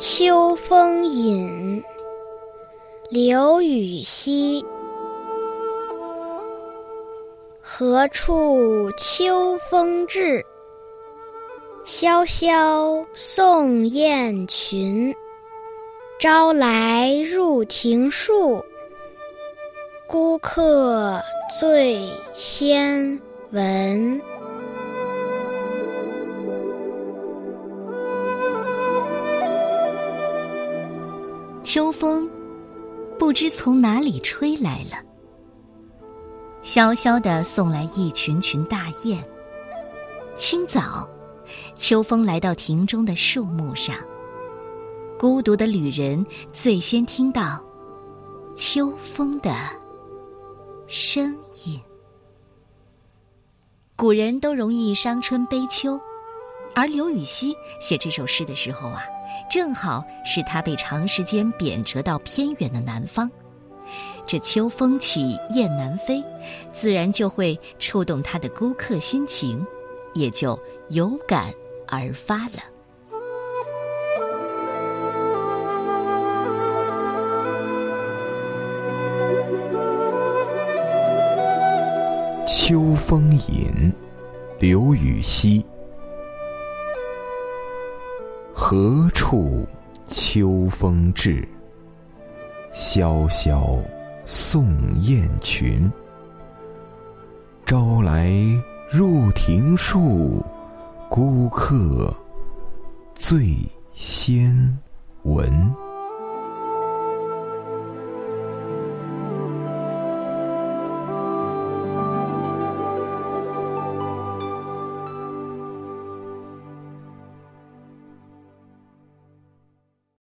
秋风引，刘禹锡。何处秋风至？萧萧送雁群。朝来入庭树，孤客最先闻。秋风，不知从哪里吹来了，萧萧的送来一群群大雁。清早，秋风来到庭中的树木上，孤独的旅人最先听到秋风的声音。古人都容易伤春悲秋，而刘禹锡写这首诗的时候啊。正好是他被长时间贬谪到偏远的南方，这秋风起，雁南飞，自然就会触动他的孤客心情，也就有感而发了。《秋风引》，刘禹锡。何处秋风至？萧萧送雁群。朝来入庭树，孤客最先闻。